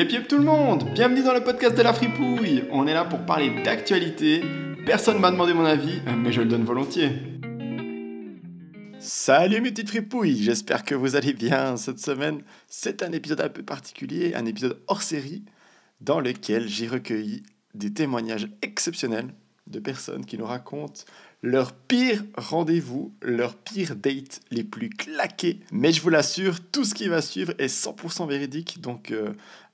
Yep yep tout le monde, bienvenue dans le podcast de la fripouille. On est là pour parler d'actualité. Personne m'a demandé mon avis, mais je le donne volontiers. Salut mes petites fripouilles, j'espère que vous allez bien cette semaine. C'est un épisode un peu particulier, un épisode hors série, dans lequel j'ai recueilli des témoignages exceptionnels de personnes qui nous racontent leur pire rendez-vous, leur pire date les plus claqués. Mais je vous l'assure, tout ce qui va suivre est 100% véridique, donc euh,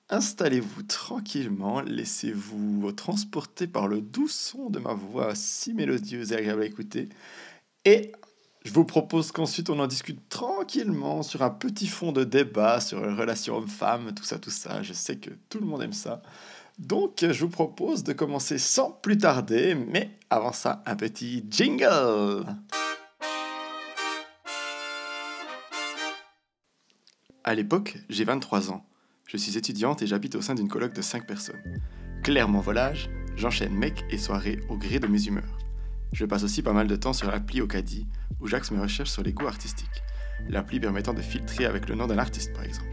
installez-vous tranquillement, laissez-vous transporter par le doux son de ma voix si mélodieuse et agréable à écouter. Et je vous propose qu'ensuite on en discute tranquillement sur un petit fond de débat sur les relations hommes-femmes, tout ça, tout ça. Je sais que tout le monde aime ça. Donc, je vous propose de commencer sans plus tarder, mais avant ça, un petit jingle. À l'époque, j'ai 23 ans. Je suis étudiante et j'habite au sein d'une coloc de 5 personnes. Clairement volage, j'enchaîne mec et soirée au gré de mes humeurs. Je passe aussi pas mal de temps sur l'appli Ocadi, où j'axe mes recherches sur les goûts artistiques. L'appli permettant de filtrer avec le nom d'un artiste, par exemple.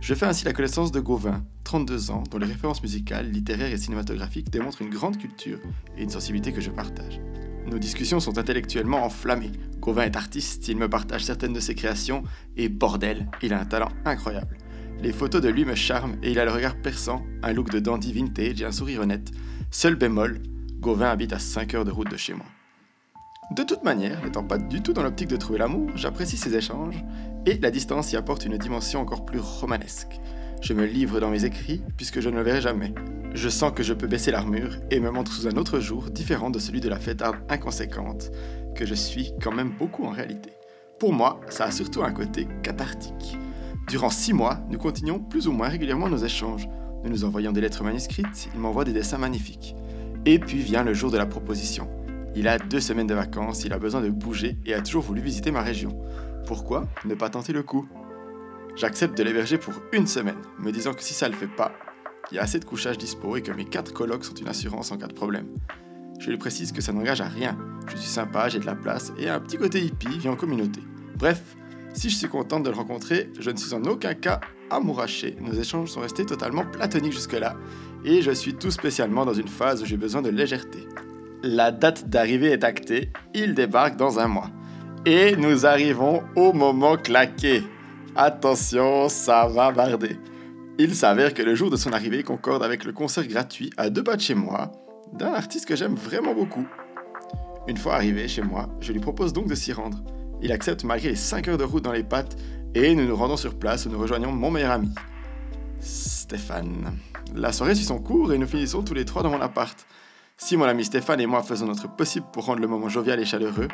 Je fais ainsi la connaissance de Gauvin, 32 ans, dont les références musicales, littéraires et cinématographiques démontrent une grande culture et une sensibilité que je partage. Nos discussions sont intellectuellement enflammées. Gauvin est artiste, il me partage certaines de ses créations, et bordel, il a un talent incroyable. Les photos de lui me charment et il a le regard perçant, un look de dandy vintage et un sourire honnête. Seul bémol, Gauvin habite à 5 heures de route de chez moi. De toute manière, n'étant pas du tout dans l'optique de trouver l'amour, j'apprécie ces échanges et la distance y apporte une dimension encore plus romanesque. Je me livre dans mes écrits puisque je ne le verrai jamais. Je sens que je peux baisser l'armure et me montre sous un autre jour différent de celui de la fêtarde inconséquente que je suis quand même beaucoup en réalité. Pour moi, ça a surtout un côté cathartique. Durant six mois, nous continuons plus ou moins régulièrement nos échanges. Nous nous envoyons des lettres manuscrites, il m'envoie des dessins magnifiques. Et puis vient le jour de la proposition. Il a deux semaines de vacances, il a besoin de bouger et a toujours voulu visiter ma région. Pourquoi ne pas tenter le coup? J'accepte de l'héberger pour une semaine, me disant que si ça le fait pas, il y a assez de couchage dispo et que mes quatre colocs sont une assurance en cas de problème. Je lui précise que ça n'engage à rien. Je suis sympa, j'ai de la place et un petit côté hippie vient en communauté. Bref, si je suis contente de le rencontrer, je ne suis en aucun cas amouraché. Nos échanges sont restés totalement platoniques jusque-là et je suis tout spécialement dans une phase où j'ai besoin de légèreté. La date d'arrivée est actée, il débarque dans un mois. Et nous arrivons au moment claqué. Attention, ça va barder. Il s'avère que le jour de son arrivée concorde avec le concert gratuit à deux pas de chez moi d'un artiste que j'aime vraiment beaucoup. Une fois arrivé chez moi, je lui propose donc de s'y rendre. Il accepte malgré les 5 heures de route dans les pattes et nous nous rendons sur place où nous rejoignons mon meilleur ami, Stéphane. La soirée suit son cours et nous finissons tous les trois dans mon appart. Si mon ami Stéphane et moi faisons notre possible pour rendre le moment jovial et chaleureux,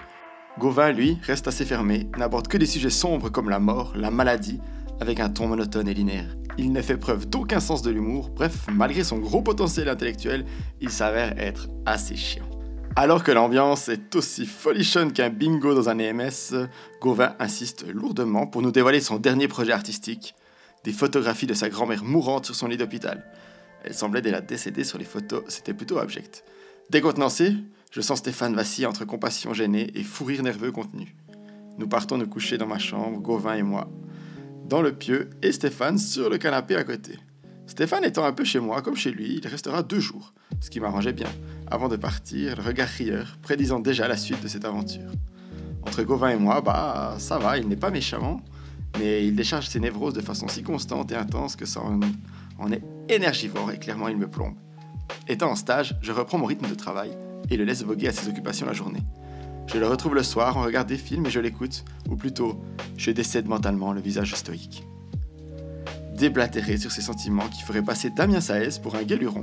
Gauvin, lui, reste assez fermé, n'aborde que des sujets sombres comme la mort, la maladie, avec un ton monotone et linéaire. Il ne fait preuve d'aucun sens de l'humour, bref, malgré son gros potentiel intellectuel, il s'avère être assez chiant. Alors que l'ambiance est aussi folichonne qu'un bingo dans un EMS, Gauvin insiste lourdement pour nous dévoiler son dernier projet artistique, des photographies de sa grand-mère mourante sur son lit d'hôpital. Elle semblait déjà décédée sur les photos, c'était plutôt abject. Décontenancé, je sens Stéphane vaciller entre compassion gênée et fou rire nerveux contenu. Nous partons nous coucher dans ma chambre, Gauvin et moi, dans le pieu, et Stéphane sur le canapé à côté. Stéphane étant un peu chez moi comme chez lui, il restera deux jours, ce qui m'arrangeait bien, avant de partir, le regard rieur, prédisant déjà la suite de cette aventure. Entre Gauvin et moi, bah ça va, il n'est pas méchant, mais il décharge ses névroses de façon si constante et intense que ça en, en est énergivore et clairement il me plombe. Étant en stage, je reprends mon rythme de travail, et le laisse voguer à ses occupations la journée. Je le retrouve le soir, on regarde des films et je l'écoute, ou plutôt, je décède mentalement le visage stoïque. Déblatéré sur ses sentiments qui feraient passer Damien Saez pour un guéluron,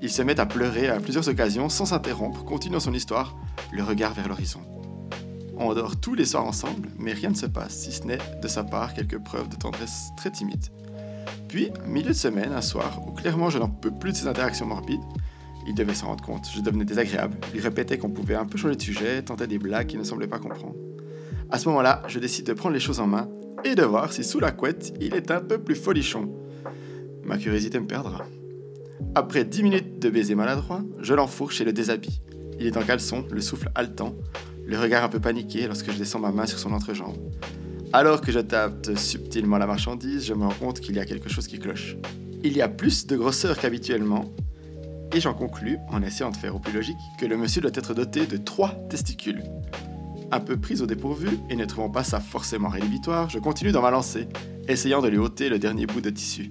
il se met à pleurer à plusieurs occasions sans s'interrompre, continuant son histoire, le regard vers l'horizon. On dort tous les soirs ensemble, mais rien ne se passe, si ce n'est de sa part quelques preuves de tendresse très timides. Puis, milieu de semaine, un soir, où clairement je n'en peux plus de ces interactions morbides, il devait s'en rendre compte, je devenais désagréable, lui répétais qu'on pouvait un peu changer de sujet, tentait des blagues qu'il ne semblait pas comprendre. À ce moment-là, je décide de prendre les choses en main et de voir si sous la couette, il est un peu plus folichon. Ma curiosité me perdra. Après dix minutes de baiser maladroit, je l'enfourche et le déshabille. Il est en caleçon, le souffle haletant, le regard un peu paniqué lorsque je descends ma main sur son entrejambe. Alors que je tape subtilement la marchandise, je me rends compte qu'il y a quelque chose qui cloche. Il y a plus de grosseur qu'habituellement, et j'en conclus, en essayant de faire au plus logique, que le monsieur doit être doté de trois testicules. Un peu pris au dépourvu, et ne trouvant pas ça forcément rédhibitoire, je continue dans ma lancée, essayant de lui ôter le dernier bout de tissu.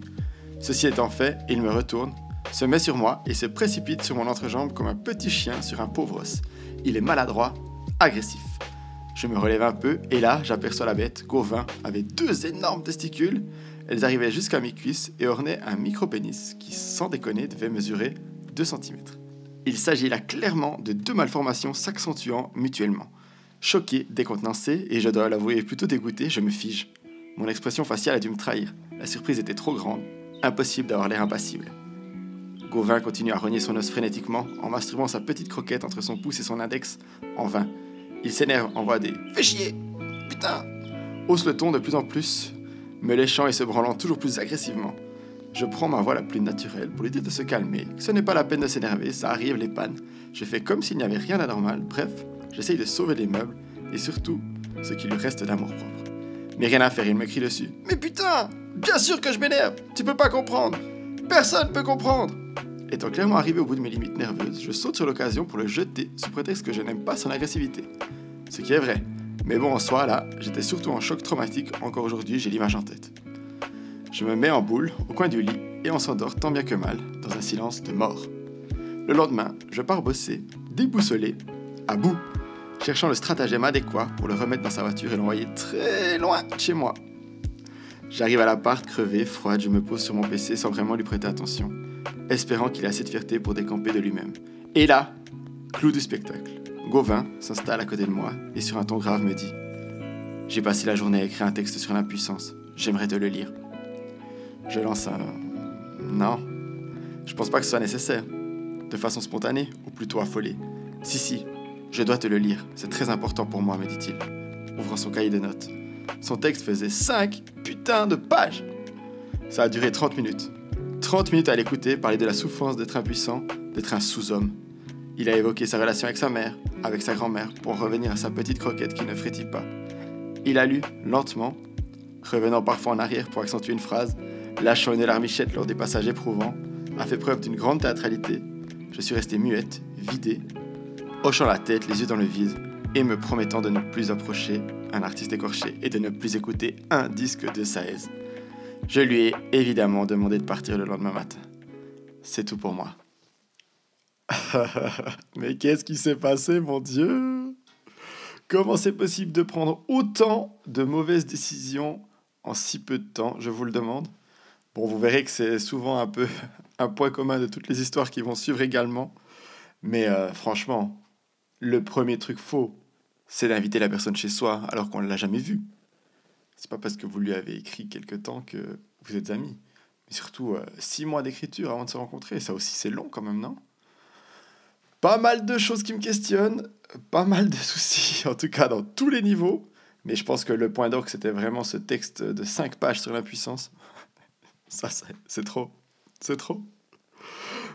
Ceci étant fait, il me retourne, se met sur moi et se précipite sur mon entrejambe comme un petit chien sur un pauvre os. Il est maladroit, agressif. Je me relève un peu et là, j'aperçois la bête, Gauvin, avec deux énormes testicules. Elles arrivaient jusqu'à mes cuisses et ornaient un micro-pénis qui, sans déconner, devait mesurer 2 cm. Il s'agit là clairement de deux malformations s'accentuant mutuellement. Choqué, décontenancé, et je dois l'avouer plutôt dégoûté, je me fige. Mon expression faciale a dû me trahir. La surprise était trop grande. Impossible d'avoir l'air impassible. Gauvin continue à rogner son os frénétiquement en masturbant sa petite croquette entre son pouce et son index. En vain. Il s'énerve, envoie des Fais chier Putain Hausse le ton de plus en plus, me léchant et se branlant toujours plus agressivement. Je prends ma voix la plus naturelle pour lui dire de se calmer, ce n'est pas la peine de s'énerver, ça arrive les pannes. Je fais comme s'il n'y avait rien d'anormal, bref, j'essaye de sauver les meubles et surtout ce qui lui reste d'amour propre. Mais rien à faire, il me crie dessus. Mais putain Bien sûr que je m'énerve Tu peux pas comprendre Personne peut comprendre Étant clairement arrivé au bout de mes limites nerveuses, je saute sur l'occasion pour le jeter sous prétexte que je n'aime pas son agressivité. Ce qui est vrai. Mais bon, en soi, là, j'étais surtout en choc traumatique, encore aujourd'hui, j'ai l'image en tête. Je me mets en boule au coin du lit et on s'endort tant bien que mal, dans un silence de mort. Le lendemain, je pars bosser, déboussolé, à bout, cherchant le stratagème adéquat pour le remettre dans sa voiture et l'envoyer très loin chez moi. J'arrive à l'appart crevé, froide, je me pose sur mon PC sans vraiment lui prêter attention, espérant qu'il ait assez de fierté pour décamper de lui-même. Et là, clou du spectacle. Gauvin s'installe à côté de moi et sur un ton grave me dit J'ai passé la journée à écrire un texte sur l'impuissance, j'aimerais te le lire. Je lance un Non, je pense pas que ce soit nécessaire. De façon spontanée, ou plutôt affolée. Si, si, je dois te le lire, c'est très important pour moi, me dit-il, ouvrant son cahier de notes. Son texte faisait 5 putains de pages. Ça a duré 30 minutes. 30 minutes à l'écouter parler de la souffrance d'être impuissant, d'être un sous-homme. Il a évoqué sa relation avec sa mère, avec sa grand-mère, pour revenir à sa petite croquette qui ne frétille pas. Il a lu, lentement, revenant parfois en arrière pour accentuer une phrase, lâchant une larmichette lors des passages éprouvants, a fait preuve d'une grande théâtralité. Je suis resté muette, vidée, hochant la tête, les yeux dans le vide, et me promettant de ne plus approcher un artiste écorché et de ne plus écouter un disque de Saez. Je lui ai évidemment demandé de partir le lendemain matin. C'est tout pour moi. Mais qu'est-ce qui s'est passé, mon Dieu? Comment c'est possible de prendre autant de mauvaises décisions en si peu de temps Je vous le demande? Bon, vous verrez que c'est souvent un peu un point commun de toutes les histoires qui vont suivre également. Mais euh, franchement, le premier truc faux, c'est d'inviter la personne chez soi alors qu'on ne l'a jamais vue. C'est pas parce que vous lui avez écrit quelque temps que vous êtes amis. Mais surtout, euh, six mois d'écriture avant de se rencontrer, ça aussi c'est long quand même, non? Pas mal de choses qui me questionnent, pas mal de soucis, en tout cas dans tous les niveaux. Mais je pense que le point d'orgue, c'était vraiment ce texte de 5 pages sur l'impuissance. Ça, c'est trop. C'est trop.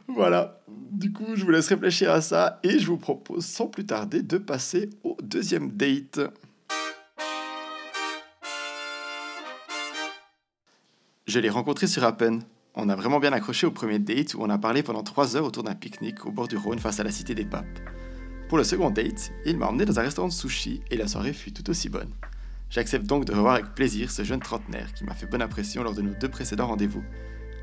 Voilà. Du coup, je vous laisse réfléchir à ça et je vous propose sans plus tarder de passer au deuxième date. Je l'ai rencontré sur Appen. On a vraiment bien accroché au premier date où on a parlé pendant 3 heures autour d'un pique-nique au bord du Rhône face à la cité des papes. Pour le second date, il m'a emmené dans un restaurant de sushi et la soirée fut tout aussi bonne. J'accepte donc de revoir avec plaisir ce jeune trentenaire qui m'a fait bonne impression lors de nos deux précédents rendez-vous.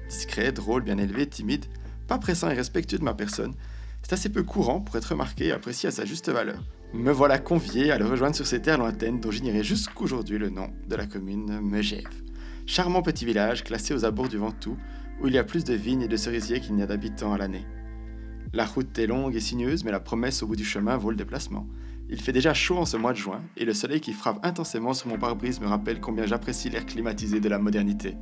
Discret, drôle, bien élevé, timide, pas pressant et respectueux de ma personne, c'est assez peu courant pour être remarqué et apprécié à sa juste valeur. Me voilà convié à le rejoindre sur ces terres lointaines dont j'ignorais jusqu'aujourd'hui le nom de la commune Megève. Charmant petit village classé aux abords du Ventoux, où il y a plus de vignes et de cerisiers qu'il n'y a d'habitants à l'année. La route est longue et sinueuse, mais la promesse au bout du chemin vaut le déplacement. Il fait déjà chaud en ce mois de juin, et le soleil qui frappe intensément sur mon pare-brise me rappelle combien j'apprécie l'air climatisé de la modernité.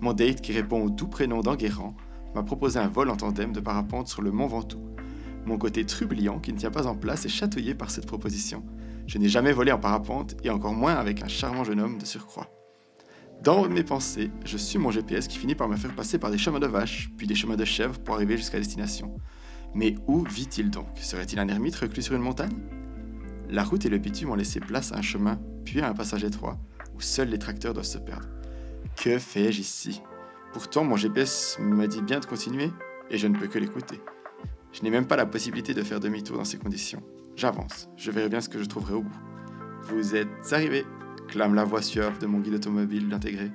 Mon date, qui répond au doux prénom d'Enguerrand, m'a proposé un vol en tandem de parapente sur le mont Ventoux. Mon côté trubliant, qui ne tient pas en place, est chatouillé par cette proposition. Je n'ai jamais volé en parapente, et encore moins avec un charmant jeune homme de surcroît. Dans mes pensées, je suis mon GPS qui finit par me faire passer par des chemins de vaches, puis des chemins de chèvres pour arriver jusqu'à destination. Mais où vit-il donc? Serait-il un ermite reclus sur une montagne? La route et le bitume ont laissé place à un chemin, puis à un passage étroit, où seuls les tracteurs doivent se perdre. Que fais-je ici? Pourtant, mon GPS me dit bien de continuer et je ne peux que l'écouter. Je n'ai même pas la possibilité de faire demi-tour dans ces conditions. J'avance, je verrai bien ce que je trouverai au bout. Vous êtes arrivé, clame la voix suave de mon guide automobile intégré.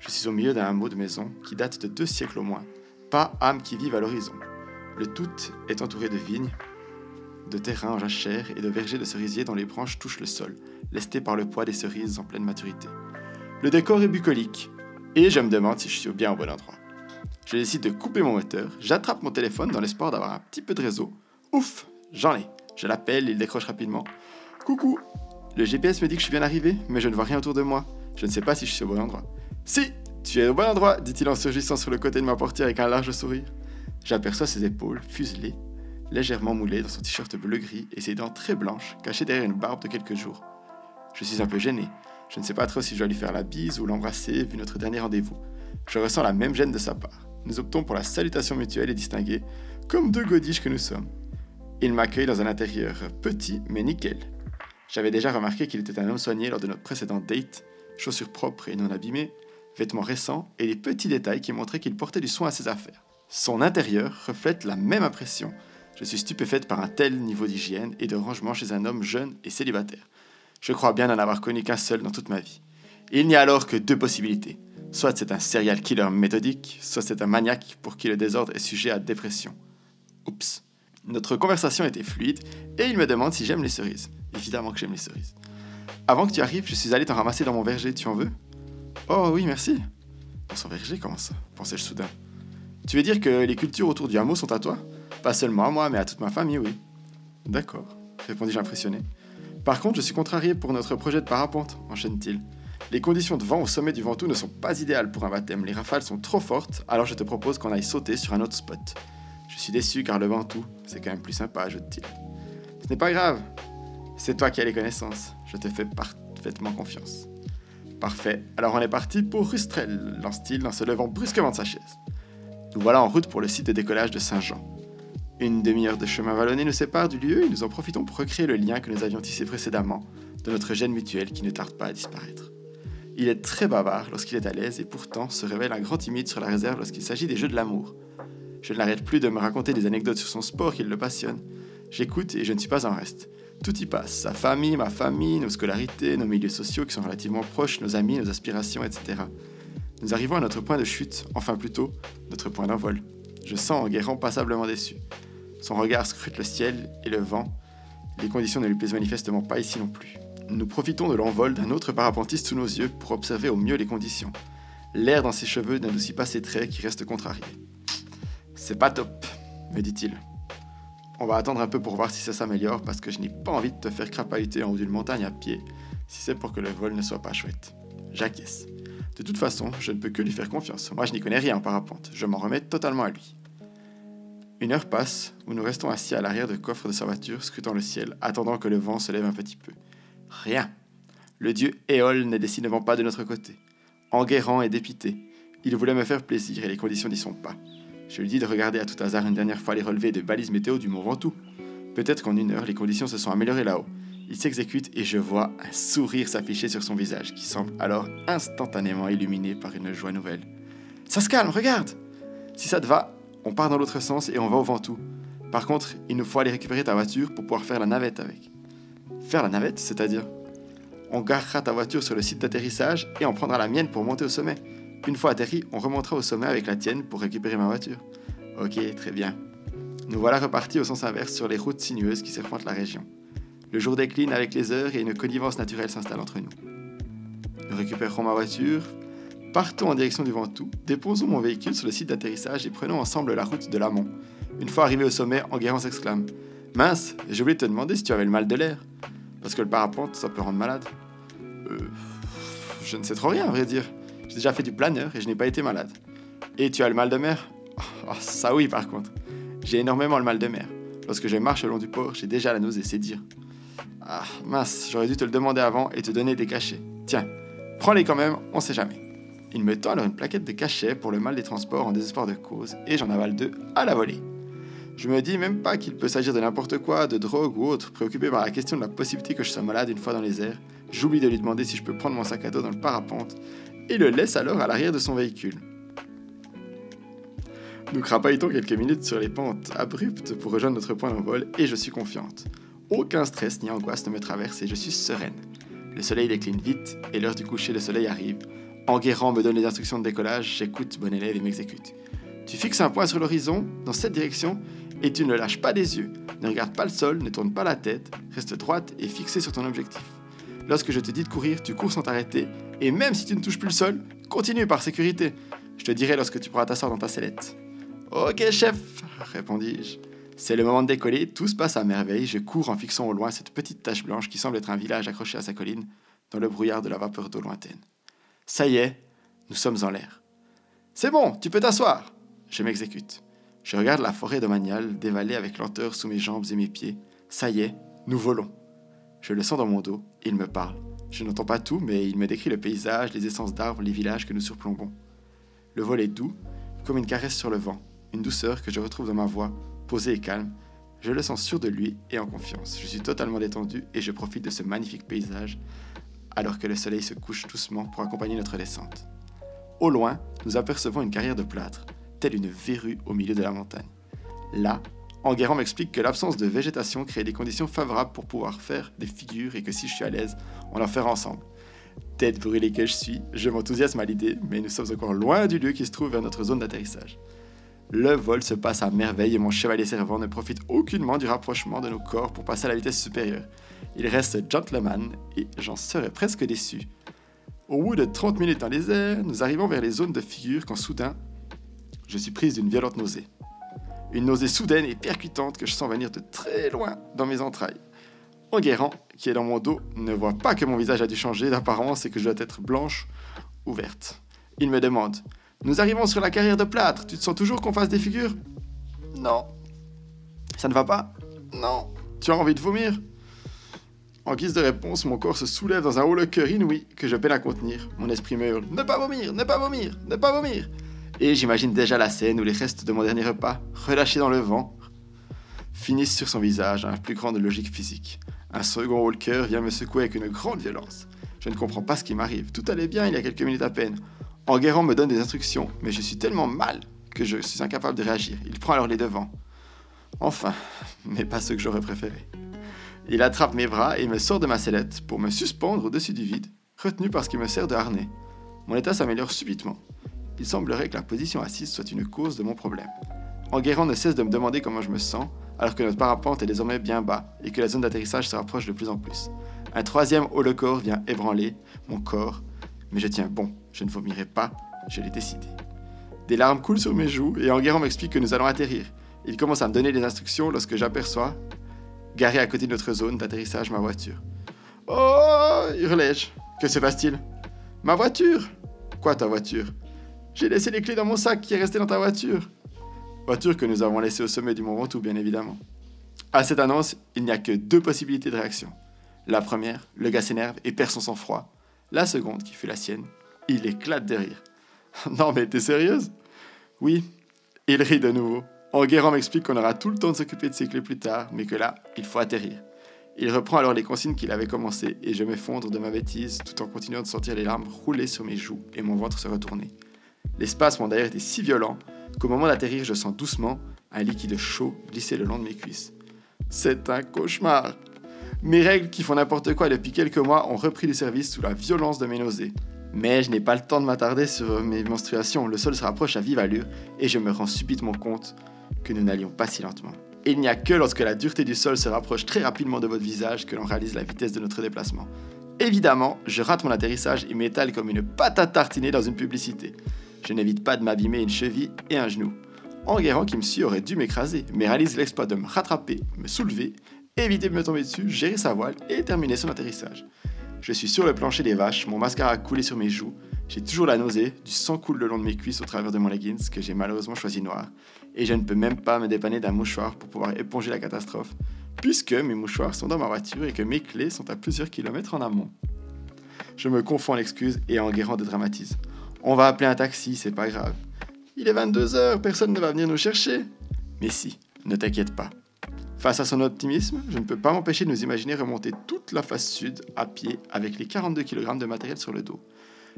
Je suis au milieu d'un hameau de maison qui date de deux siècles au moins. Pas âme qui vive à l'horizon. Le tout est entouré de vignes, de terrains en jachère et de vergers de cerisiers dont les branches touchent le sol, lestés par le poids des cerises en pleine maturité. Le décor est bucolique, et je me demande si je suis bien au bon endroit. Je décide de couper mon moteur, j'attrape mon téléphone dans l'espoir d'avoir un petit peu de réseau. Ouf, j'en ai. Je l'appelle, il décroche rapidement. Coucou Le GPS me dit que je suis bien arrivé, mais je ne vois rien autour de moi. Je ne sais pas si je suis au bon endroit. Si Tu es au bon endroit dit-il en surgissant sur le côté de ma portière avec un large sourire. J'aperçois ses épaules, fuselées, légèrement moulées dans son t-shirt bleu-gris et ses dents très blanches, cachées derrière une barbe de quelques jours. Je suis un peu gêné. Je ne sais pas trop si je dois lui faire la bise ou l'embrasser, vu notre dernier rendez-vous. Je ressens la même gêne de sa part. Nous optons pour la salutation mutuelle et distinguée, comme deux godiches que nous sommes. Il m'accueille dans un intérieur petit mais nickel. J'avais déjà remarqué qu'il était un homme soigné lors de notre précédente date, chaussures propres et non abîmées, vêtements récents et des petits détails qui montraient qu'il portait du soin à ses affaires. Son intérieur reflète la même impression. Je suis stupéfaite par un tel niveau d'hygiène et de rangement chez un homme jeune et célibataire. Je crois bien n'en avoir connu qu'un seul dans toute ma vie. Il n'y a alors que deux possibilités. Soit c'est un serial killer méthodique, soit c'est un maniaque pour qui le désordre est sujet à dépression. Oups. Notre conversation était fluide et il me demande si j'aime les cerises. Évidemment que j'aime les cerises. Avant que tu arrives, je suis allé t'en ramasser dans mon verger, tu en veux? Oh oui, merci. Dans son verger, comment ça? pensais-je soudain. Tu veux dire que les cultures autour du hameau sont à toi? Pas seulement à moi, mais à toute ma famille, oui. D'accord, répondis-je impressionné. Par contre, je suis contrarié pour notre projet de parapente, enchaîne-t-il. Les conditions de vent au sommet du Ventoux ne sont pas idéales pour un baptême. Les rafales sont trop fortes, alors je te propose qu'on aille sauter sur un autre spot. Je suis déçu car le Ventoux, c'est quand même plus sympa, ajoute-t-il. Ce n'est pas grave. C'est toi qui as les connaissances. Je te fais parfaitement confiance. Parfait. Alors on est parti pour Rustrel, lance-t-il en se levant brusquement de sa chaise. Nous voilà en route pour le site de décollage de Saint-Jean. Une demi-heure de chemin vallonné nous sépare du lieu et nous en profitons pour recréer le lien que nous avions tissé précédemment de notre gêne mutuelle qui ne tarde pas à disparaître. Il est très bavard lorsqu'il est à l'aise et pourtant se révèle un grand timide sur la réserve lorsqu'il s'agit des jeux de l'amour. Je ne l'arrête plus de me raconter des anecdotes sur son sport qui le passionne. J'écoute et je ne suis pas en reste. Tout y passe, sa famille, ma famille, nos scolarités, nos milieux sociaux qui sont relativement proches, nos amis, nos aspirations, etc. Nous arrivons à notre point de chute, enfin plutôt, notre point d'envol. Je sens Enguerrand passablement déçu. Son regard scrute le ciel et le vent. Les conditions ne lui plaisent manifestement pas ici non plus. Nous profitons de l'envol d'un autre parapentiste sous nos yeux pour observer au mieux les conditions. L'air dans ses cheveux n'adoucit pas ses traits qui restent contrariés. C'est pas top, me dit-il. On va attendre un peu pour voir si ça s'améliore parce que je n'ai pas envie de te faire crapahuter en haut d'une montagne à pied si c'est pour que le vol ne soit pas chouette. J'acquiesce. De toute façon, je ne peux que lui faire confiance. Moi, je n'y connais rien en parapente. Je m'en remets totalement à lui. Une heure passe où nous restons assis à l'arrière de coffre de sa voiture, scrutant le ciel, attendant que le vent se lève un petit peu. Rien. Le dieu Éole n'est décidément pas de notre côté. Enguerrand est dépité. Il voulait me faire plaisir et les conditions n'y sont pas. Je lui dis de regarder à tout hasard une dernière fois les relevés de balises météo du Mont Ventoux. Peut-être qu'en une heure, les conditions se sont améliorées là-haut. Il s'exécute et je vois un sourire s'afficher sur son visage, qui semble alors instantanément illuminé par une joie nouvelle. Ça se calme, regarde Si ça te va, on part dans l'autre sens et on va au Ventoux. Par contre, il nous faut aller récupérer ta voiture pour pouvoir faire la navette avec. Faire la navette, c'est-à-dire On garera ta voiture sur le site d'atterrissage et on prendra la mienne pour monter au sommet. Une fois atterri, on remontera au sommet avec la tienne pour récupérer ma voiture. Ok, très bien. Nous voilà repartis au sens inverse sur les routes sinueuses qui serpentent la région. Le jour décline avec les heures et une connivence naturelle s'installe entre nous. Nous récupérerons ma voiture, partons en direction du Ventoux, déposons mon véhicule sur le site d'atterrissage et prenons ensemble la route de l'amont. Une fois arrivé au sommet, Enguerrand s'exclame Mince, j'ai oublié de te demander si tu avais le mal de l'air. Parce que le parapente, ça peut rendre malade. Euh, je ne sais trop rien, à vrai dire. J'ai déjà fait du planeur et je n'ai pas été malade. Et tu as le mal de mer? Oh, Ça oui, par contre. J'ai énormément le mal de mer. Lorsque je marche le long du port, j'ai déjà la nausée, c'est dire. Ah, mince, j'aurais dû te le demander avant et te donner des cachets. Tiens, prends-les quand même, on sait jamais. Il me tend alors une plaquette de cachets pour le mal des transports en désespoir de cause et j'en avale deux à la volée. Je me dis même pas qu'il peut s'agir de n'importe quoi, de drogue ou autre, préoccupé par la question de la possibilité que je sois malade une fois dans les airs. J'oublie de lui demander si je peux prendre mon sac à dos dans le parapente et le laisse alors à l'arrière de son véhicule. Nous crapaillons quelques minutes sur les pentes abruptes pour rejoindre notre point d'envol et je suis confiante. Aucun stress ni angoisse ne me traverse et je suis sereine. Le soleil décline vite et l'heure du coucher, le soleil arrive. Enguerrand me donne les instructions de décollage, j'écoute, bon élève, et m'exécute. Tu fixes un point sur l'horizon, dans cette direction, et tu ne lâches pas des yeux. Ne regarde pas le sol, ne tourne pas la tête, reste droite et fixée sur ton objectif. Lorsque je te dis de courir, tu cours sans t'arrêter, et même si tu ne touches plus le sol, continue par sécurité. Je te dirai lorsque tu pourras t'asseoir dans ta sellette. Ok, chef, répondis-je. C'est le moment de décoller, tout se passe à merveille, je cours en fixant au loin cette petite tache blanche qui semble être un village accroché à sa colline, dans le brouillard de la vapeur d'eau lointaine. Ça y est, nous sommes en l'air. C'est bon, tu peux t'asseoir. Je m'exécute. Je regarde la forêt domaniale dévaler avec lenteur sous mes jambes et mes pieds. Ça y est, nous volons. Je le sens dans mon dos, il me parle. Je n'entends pas tout, mais il me décrit le paysage, les essences d'arbres, les villages que nous surplombons. Le vol est doux, comme une caresse sur le vent, une douceur que je retrouve dans ma voix, posée et calme. Je le sens sûr de lui et en confiance. Je suis totalement détendu et je profite de ce magnifique paysage alors que le soleil se couche doucement pour accompagner notre descente. Au loin, nous apercevons une carrière de plâtre, telle une verrue au milieu de la montagne. Là, Enguerrand m'explique que l'absence de végétation crée des conditions favorables pour pouvoir faire des figures et que si je suis à l'aise, on en fera ensemble. Tête brûlée que je suis, je m'enthousiasme à l'idée, mais nous sommes encore loin du lieu qui se trouve vers notre zone d'atterrissage. Le vol se passe à merveille et mon chevalier servant ne profite aucunement du rapprochement de nos corps pour passer à la vitesse supérieure. Il reste gentleman et j'en serais presque déçu. Au bout de 30 minutes dans les airs, nous arrivons vers les zones de figure quand soudain, je suis prise d'une violente nausée. Une nausée soudaine et percutante que je sens venir de très loin dans mes entrailles. Enguerrand, qui est dans mon dos, ne voit pas que mon visage a dû changer d'apparence et que je dois être blanche ou verte. Il me demande Nous arrivons sur la carrière de plâtre, tu te sens toujours qu'on fasse des figures? Non. Ça ne va pas? Non. Tu as envie de vomir? En guise de réponse, mon corps se soulève dans un haut le cœur inouï que je peine à contenir. Mon esprit me hurle Ne pas vomir, ne pas vomir, ne pas vomir Et j'imagine déjà la scène où les restes de mon dernier repas, relâchés dans le vent, finissent sur son visage à plus grande logique physique. Un second haut le cœur vient me secouer avec une grande violence. Je ne comprends pas ce qui m'arrive. Tout allait bien il y a quelques minutes à peine. Enguerrand me donne des instructions, mais je suis tellement mal que je suis incapable de réagir. Il prend alors les devants. Enfin, mais pas ce que j'aurais préféré. Il attrape mes bras et me sort de ma sellette pour me suspendre au-dessus du vide, retenu parce qu'il me sert de harnais. Mon état s'améliore subitement. Il semblerait que la position assise soit une cause de mon problème. Enguerrand ne cesse de me demander comment je me sens, alors que notre parapente est désormais bien bas et que la zone d'atterrissage se rapproche de plus en plus. Un troisième haut vient ébranler mon corps, mais je tiens bon, je ne vomirai pas, je l'ai décidé. Des larmes coulent sur mes joues et Enguerrand m'explique que nous allons atterrir. Il commence à me donner des instructions lorsque j'aperçois garé à côté de notre zone d'atterrissage ma voiture. Oh hurlai-je. Que se passe-t-il? Ma voiture Quoi ta voiture? J'ai laissé les clés dans mon sac qui est resté dans ta voiture. Voiture que nous avons laissée au sommet du Mont Ventoux, bien évidemment. À cette annonce, il n'y a que deux possibilités de réaction. La première, le gars s'énerve et perd son sang-froid. La seconde, qui fut la sienne, il éclate de rire. non mais t'es sérieuse? Oui, il rit de nouveau. Enguerrand m'explique qu'on aura tout le temps de s'occuper de ses clés plus tard, mais que là, il faut atterrir. Il reprend alors les consignes qu'il avait commencées et je m'effondre de ma bêtise tout en continuant de sentir les larmes rouler sur mes joues et mon ventre se retourner. L'espace m'ont d'ailleurs été si violent qu'au moment d'atterrir, je sens doucement un liquide chaud glisser le long de mes cuisses. C'est un cauchemar. Mes règles qui font n'importe quoi depuis quelques mois ont repris du service sous la violence de mes nausées. Mais je n'ai pas le temps de m'attarder sur mes menstruations, le sol se rapproche à vive allure et je me rends subitement compte que nous n'allions pas si lentement. il n'y a que lorsque la dureté du sol se rapproche très rapidement de votre visage que l'on réalise la vitesse de notre déplacement. Évidemment, je rate mon atterrissage et m'étale comme une pâte à tartiner dans une publicité. Je n'évite pas de m'abîmer une cheville et un genou. Enguerrand qui me suit aurait dû m'écraser, mais réalise l'exploit de me rattraper, me soulever, éviter de me tomber dessus, gérer sa voile et terminer son atterrissage. Je suis sur le plancher des vaches, mon mascara coulé sur mes joues, j'ai toujours la nausée, du sang coule le long de mes cuisses au travers de mon leggings que j'ai malheureusement choisi noir, et je ne peux même pas me dépanner d'un mouchoir pour pouvoir éponger la catastrophe, puisque mes mouchoirs sont dans ma voiture et que mes clés sont à plusieurs kilomètres en amont. Je me confonds en et en guérant de. On va appeler un taxi, c'est pas grave. Il est 22h, personne ne va venir nous chercher. Mais si, ne t'inquiète pas. Face à son optimisme, je ne peux pas m'empêcher de nous imaginer remonter toute la face sud à pied avec les 42 kg de matériel sur le dos.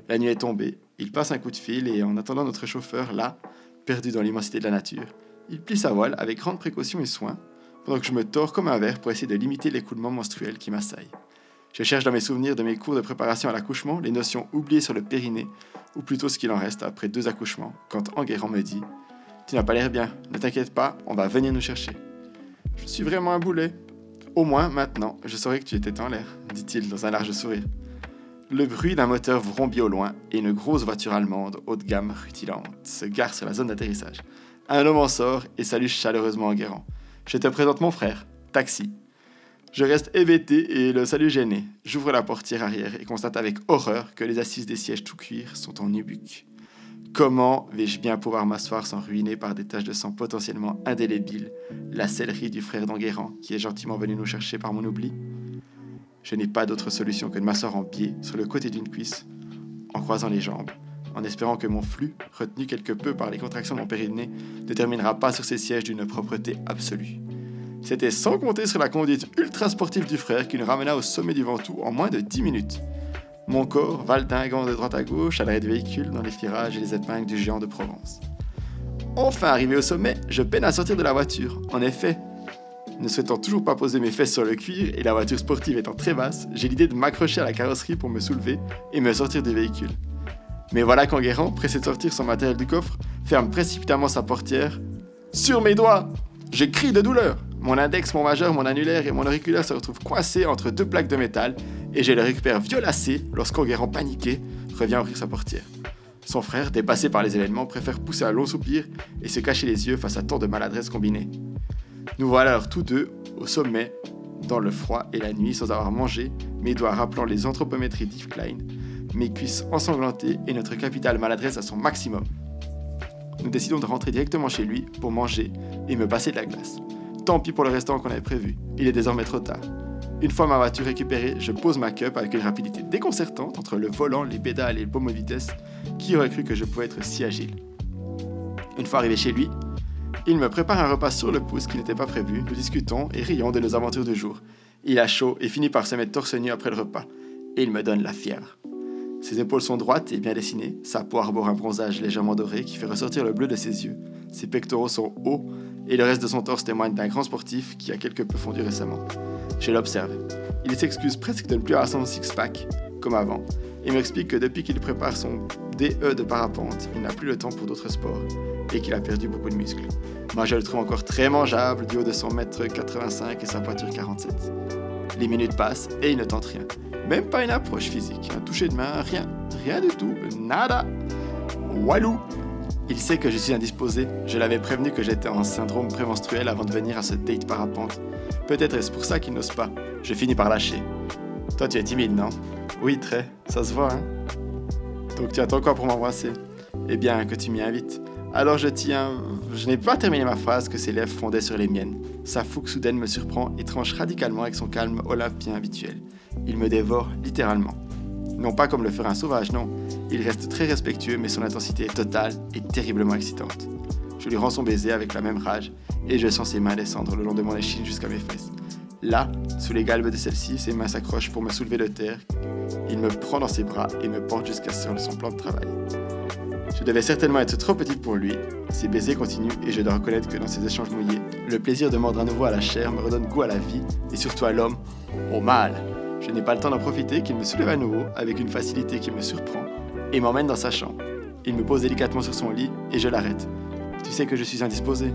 La nuit est tombée, il passe un coup de fil et en attendant notre chauffeur là, perdu dans l'immensité de la nature, il plie sa voile avec grande précaution et soin, pendant que je me tords comme un verre pour essayer de limiter l'écoulement menstruel qui m'assaille. Je cherche dans mes souvenirs de mes cours de préparation à l'accouchement les notions oubliées sur le périnée, ou plutôt ce qu'il en reste après deux accouchements, quand Enguerrand me dit Tu n'as pas l'air bien, ne t'inquiète pas, on va venir nous chercher. Je suis vraiment un boulet. Au moins, maintenant, je saurais que tu étais en l'air, dit-il dans un large sourire. Le bruit d'un moteur vrombit au loin et une grosse voiture allemande haut de gamme rutilante se gare sur la zone d'atterrissage. Un homme en sort et salue chaleureusement Enguerrand. Je te présente mon frère, Taxi. Je reste hébété et le salue gêné. J'ouvre la portière arrière et constate avec horreur que les assises des sièges tout cuir sont en nubuck. Comment vais-je bien pouvoir m'asseoir sans ruiner par des taches de sang potentiellement indélébiles la sellerie du frère d'Enguerrand qui est gentiment venu nous chercher par mon oubli? Je n'ai pas d'autre solution que de m'asseoir en biais sur le côté d'une cuisse, en croisant les jambes, en espérant que mon flux, retenu quelque peu par les contractions de mon périnée, ne terminera pas sur ces sièges d'une propreté absolue. C'était sans compter sur la conduite ultra sportive du frère qui nous ramena au sommet du Ventoux en moins de 10 minutes. Mon corps, valdingant de droite à gauche à l'arrêt du véhicule dans les virages et les épingles du géant de Provence. Enfin arrivé au sommet, je peine à sortir de la voiture. En effet, ne souhaitant toujours pas poser mes fesses sur le cuir et la voiture sportive étant très basse, j'ai l'idée de m'accrocher à la carrosserie pour me soulever et me sortir du véhicule. Mais voilà qu'Enguerrand, pressé de sortir son matériel du coffre, ferme précipitamment sa portière. Sur mes doigts Je crie de douleur Mon index, mon majeur, mon annulaire et mon auriculaire se retrouvent coincés entre deux plaques de métal et je le récupère violacé lorsqu'Enguerrand paniqué revient ouvrir sa portière. Son frère, dépassé par les événements, préfère pousser un long soupir et se cacher les yeux face à tant de maladresse combinée. Nous voilà alors tous deux au sommet, dans le froid et la nuit, sans avoir mangé, mes doigts rappelant les anthropométries d'Yves Klein, mes cuisses ensanglantées et notre capitale maladresse à son maximum. Nous décidons de rentrer directement chez lui pour manger et me passer de la glace. Tant pis pour le restant qu'on avait prévu, il est désormais trop tard. Une fois ma voiture récupérée, je pose ma cup avec une rapidité déconcertante entre le volant, les pédales et le paume de vitesse. Qui aurait cru que je pouvais être si agile? Une fois arrivé chez lui, il me prépare un repas sur le pouce qui n'était pas prévu. Nous discutons et rions de nos aventures du jour. Il a chaud et finit par se mettre torse nu après le repas. Et il me donne la fièvre. Ses épaules sont droites et bien dessinées, sa peau arbore un bronzage légèrement doré qui fait ressortir le bleu de ses yeux. Ses pectoraux sont hauts et le reste de son torse témoigne d'un grand sportif qui a quelque peu fondu récemment. Je l'observe. Il s'excuse presque de ne plus avoir son six-pack, comme avant, et m'explique que depuis qu'il prépare son DE de parapente, il n'a plus le temps pour d'autres sports, et qu'il a perdu beaucoup de muscles. Moi, je le trouve encore très mangeable du haut de son mètre 85 et sa poiture 47. Les minutes passent et il ne tente rien. Même pas une approche physique, un toucher de main, rien, rien du tout, nada. Walou il sait que je suis indisposé. Je l'avais prévenu que j'étais en syndrome prémenstruel avant de venir à ce date parapente. Peut-être est-ce pour ça qu'il n'ose pas. Je finis par lâcher. Toi, tu es timide, non? Oui, très. Ça se voit, hein Donc tu attends quoi pour m'embrasser? Eh bien, que tu m'y invites. Alors je tiens. Je n'ai pas terminé ma phrase que ses lèvres fondaient sur les miennes. Sa fougue soudaine me surprend et tranche radicalement avec son calme olympien habituel. Il me dévore littéralement. Non pas comme le ferait un sauvage, non. Il reste très respectueux, mais son intensité est totale et terriblement excitante. Je lui rends son baiser avec la même rage, et je sens ses mains descendre le long de mon échine jusqu'à mes fesses. Là, sous les galbes de celle-ci, ses mains s'accrochent pour me soulever de terre. Il me prend dans ses bras et me porte jusqu'à son plan de travail. Je devais certainement être trop petite pour lui. Ses baisers continuent et je dois reconnaître que dans ces échanges mouillés, le plaisir de mordre à nouveau à la chair me redonne goût à la vie et surtout à l'homme, au mal. Je n'ai pas le temps d'en profiter qu'il me soulève à nouveau avec une facilité qui me surprend et m'emmène dans sa chambre. Il me pose délicatement sur son lit et je l'arrête. Tu sais que je suis indisposé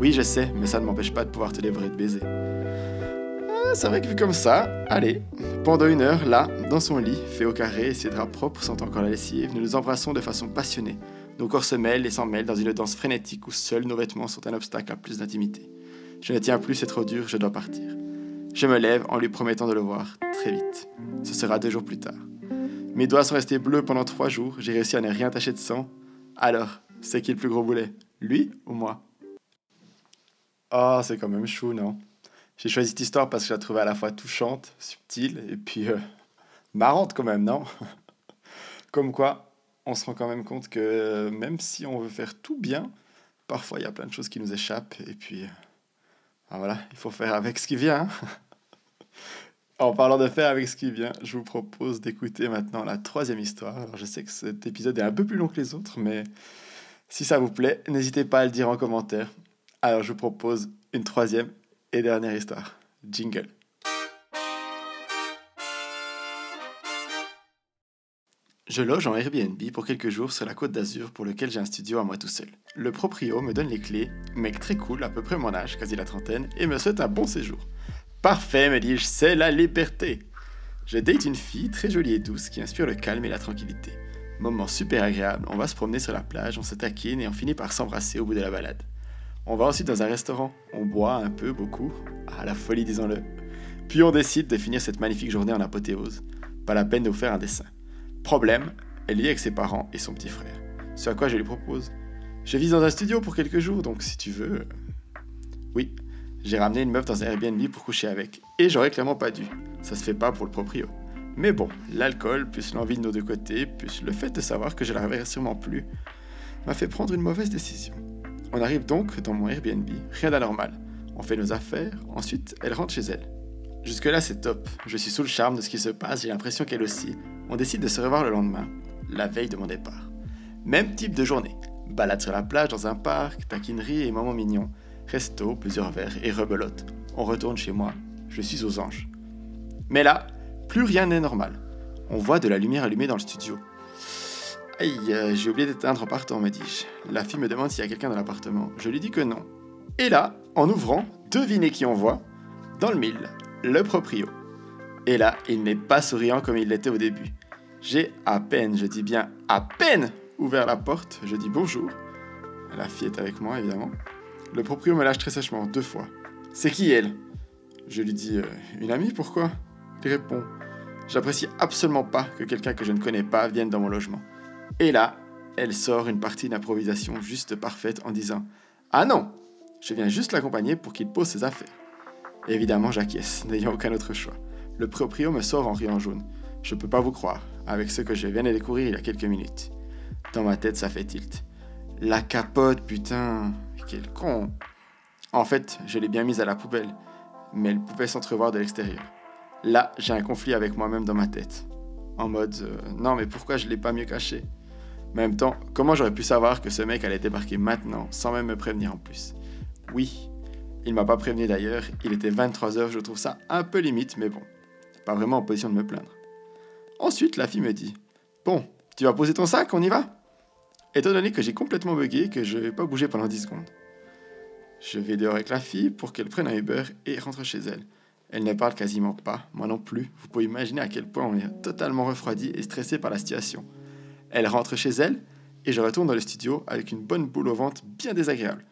Oui, je sais, mais ça ne m'empêche pas de pouvoir te livrer de baiser. Ah, c'est vrai que vu comme ça, allez. Pendant une heure, là, dans son lit, fait au carré, ses draps propres sentent encore la lessive, nous nous embrassons de façon passionnée. Nos corps se mêlent et s'en mêlent dans une danse frénétique où seuls nos vêtements sont un obstacle à plus d'intimité. Je ne tiens plus, c'est trop dur, je dois partir. Je me lève en lui promettant de le voir très vite. Ce sera deux jours plus tard. Mes doigts sont restés bleus pendant trois jours, j'ai réussi à ne rien tacher de sang. Alors, c'est qui le plus gros boulet? Lui ou moi? Oh, c'est quand même chou, non? J'ai choisi cette histoire parce que je la trouvais à la fois touchante, subtile et puis euh, marrante quand même, non? Comme quoi, on se rend quand même compte que même si on veut faire tout bien, parfois il y a plein de choses qui nous échappent et puis euh, ah, voilà, il faut faire avec ce qui vient. Hein? En parlant de faire avec ce qui vient, je vous propose d'écouter maintenant la troisième histoire. Alors je sais que cet épisode est un peu plus long que les autres, mais Si ça vous plaît, n'hésitez pas à le dire en commentaire. Alors je vous propose une troisième et dernière histoire. Jingle. Je loge en Airbnb pour quelques jours sur la côte d'Azur pour lequel j'ai un studio à moi tout seul. Le proprio me donne les clés, mec très cool, à peu près mon âge, quasi la trentaine, et me souhaite un bon séjour. Parfait, me dis-je, c'est la liberté. Je date une fille très jolie et douce qui inspire le calme et la tranquillité. Moment super agréable, on va se promener sur la plage, on se taquine et on finit par s'embrasser au bout de la balade. On va ensuite dans un restaurant, on boit un peu, beaucoup, à la folie disons-le. Puis on décide de finir cette magnifique journée en apothéose. Pas la peine de vous faire un dessin. Problème, elle vit avec ses parents et son petit frère. Ce à quoi je lui propose. Je vis dans un studio pour quelques jours, donc si tu veux. Euh, oui, j'ai ramené une meuf dans un Airbnb pour coucher avec. Et j'aurais clairement pas dû. Ça se fait pas pour le proprio. Mais bon, l'alcool, plus l'envie de nos deux côtés, plus le fait de savoir que je la reverrai sûrement plus, m'a fait prendre une mauvaise décision. On arrive donc dans mon Airbnb, rien d'anormal. On fait nos affaires, ensuite elle rentre chez elle. Jusque-là c'est top, je suis sous le charme de ce qui se passe, j'ai l'impression qu'elle aussi, on décide de se revoir le lendemain, la veille de mon départ. Même type de journée. Balade sur la plage, dans un parc, taquinerie et moments mignons. Resto, plusieurs verres et rebelote. On retourne chez moi. Je suis aux anges. Mais là, plus rien n'est normal. On voit de la lumière allumée dans le studio. Aïe, euh, j'ai oublié d'éteindre en partant, me dis-je. La fille me demande s'il y a quelqu'un dans l'appartement. Je lui dis que non. Et là, en ouvrant, devinez qui on voit Dans le mille, le proprio. Et là, il n'est pas souriant comme il l'était au début. J'ai à peine, je dis bien à peine, ouvert la porte, je dis bonjour. La fille est avec moi, évidemment. Le proprio me lâche très sèchement, deux fois. C'est qui elle? Je lui dis, euh, une amie, pourquoi? Il répond, j'apprécie absolument pas que quelqu'un que je ne connais pas vienne dans mon logement. Et là, elle sort une partie d'improvisation juste parfaite en disant, ah non, je viens juste l'accompagner pour qu'il pose ses affaires. évidemment, j'acquiesce, n'ayant aucun autre choix. Le proprio me sort en riant jaune. Je peux pas vous croire, avec ce que je viens de découvrir il y a quelques minutes. Dans ma tête, ça fait tilt. La capote, putain, quel con. En fait, je l'ai bien mise à la poubelle, mais elle pouvait s'entrevoir de l'extérieur. Là, j'ai un conflit avec moi-même dans ma tête. En mode, euh, non, mais pourquoi je l'ai pas mieux caché? En même temps, comment j'aurais pu savoir que ce mec allait débarquer maintenant, sans même me prévenir en plus? Oui, il m'a pas prévenu d'ailleurs, il était 23h, je trouve ça un peu limite, mais bon, pas vraiment en position de me plaindre. Ensuite, la fille me dit Bon, tu vas poser ton sac, on y va? Étant donné que j'ai complètement bugué, que je vais pas bouger pendant 10 secondes. Je vais dehors avec la fille pour qu'elle prenne un Uber et rentre chez elle. Elle ne parle quasiment pas, moi non plus. Vous pouvez imaginer à quel point on est totalement refroidi et stressé par la situation. Elle rentre chez elle et je retourne dans le studio avec une bonne boule au ventre bien désagréable.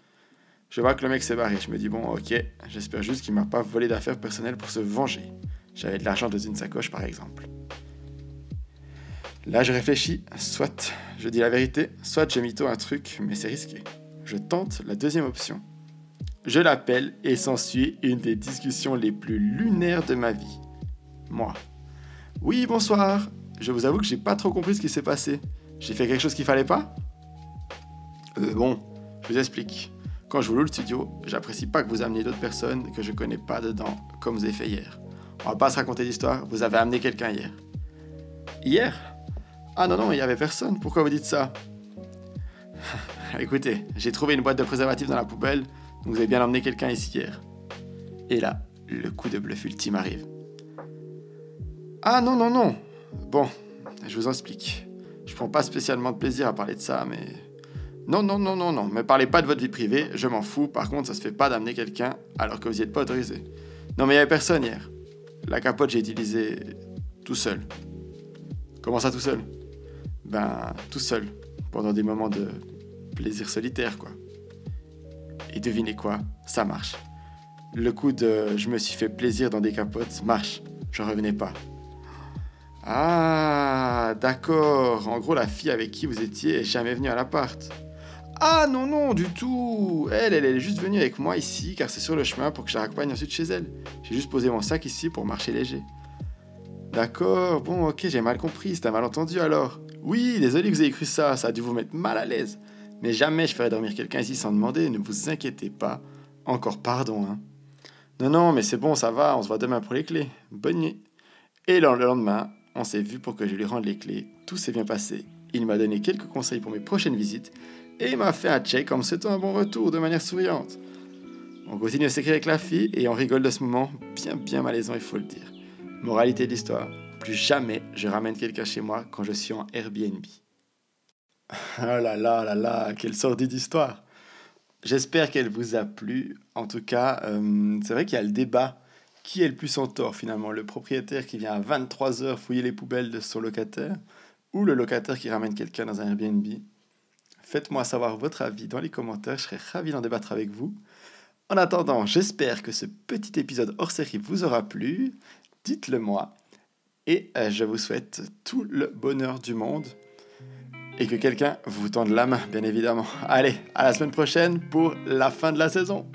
Je vois que le mec s'est barré. Je me dis bon, ok, j'espère juste qu'il m'a pas volé d'affaires personnelles pour se venger. J'avais de l'argent dans une sacoche par exemple. Là, je réfléchis, soit je dis la vérité, soit j'ai mytho un truc, mais c'est risqué. Je tente la deuxième option. Je l'appelle et s'ensuit une des discussions les plus lunaires de ma vie. Moi. Oui, bonsoir. Je vous avoue que j'ai pas trop compris ce qui s'est passé. J'ai fait quelque chose qu'il fallait pas? Euh, bon, je vous explique. Quand je vous loue le studio, j'apprécie pas que vous ameniez d'autres personnes que je connais pas dedans, comme vous avez fait hier. On va pas se raconter d'histoire, vous avez amené quelqu'un hier. Hier? Ah non, non, il n'y avait personne. Pourquoi vous dites ça? Écoutez, j'ai trouvé une boîte de préservatifs dans la poubelle, donc vous avez bien emmené quelqu'un ici hier. Et là, le coup de bluff ultime arrive. Ah non, non, non. Bon, je vous explique. Je prends pas spécialement de plaisir à parler de ça, mais... Non, non, non, non, non. Me parlez pas de votre vie privée, je m'en fous. Par contre, ça se fait pas d'amener quelqu'un alors que vous n'y êtes pas autorisé. Non, mais il n'y avait personne hier. La capote, j'ai utilisé tout seul. Comment ça tout seul? Ben, tout seul, pendant des moments de plaisir solitaire, quoi. Et devinez quoi, ça marche. Le coup de je me suis fait plaisir dans des capotes marche, j'en revenais pas. Ah, d'accord. En gros, la fille avec qui vous étiez est jamais venue à l'appart. Ah non, non, du tout. Elle, elle est juste venue avec moi ici car c'est sur le chemin pour que je la raccompagne ensuite chez elle. J'ai juste posé mon sac ici pour marcher léger. D'accord, bon, ok, j'ai mal compris, c'est un malentendu alors. Oui, désolé que vous ayez cru ça, ça a dû vous mettre mal à l'aise. Mais jamais je ferai dormir quelqu'un ici sans demander, ne vous inquiétez pas. Encore pardon, hein. Non, non, mais c'est bon, ça va, on se voit demain pour les clés. Bonne nuit. Et le lendemain, on s'est vu pour que je lui rende les clés. Tout s'est bien passé. Il m'a donné quelques conseils pour mes prochaines visites et m'a fait un check en me souhaitant un bon retour de manière souriante. On continue à s'écrire avec la fille et on rigole de ce moment bien bien malaisant, il faut le dire. Moralité de l'histoire, plus jamais je ramène quelqu'un chez moi quand je suis en Airbnb. Oh là là là là, quelle sordide histoire J'espère qu'elle vous a plu. En tout cas, euh, c'est vrai qu'il y a le débat. Qui est le plus en tort finalement Le propriétaire qui vient à 23h fouiller les poubelles de son locataire ou le locataire qui ramène quelqu'un dans un Airbnb Faites-moi savoir votre avis dans les commentaires, je serai ravi d'en débattre avec vous. En attendant, j'espère que ce petit épisode hors série vous aura plu. Dites-le moi. Et euh, je vous souhaite tout le bonheur du monde et que quelqu'un vous tende la main, bien évidemment. Allez, à la semaine prochaine pour la fin de la saison.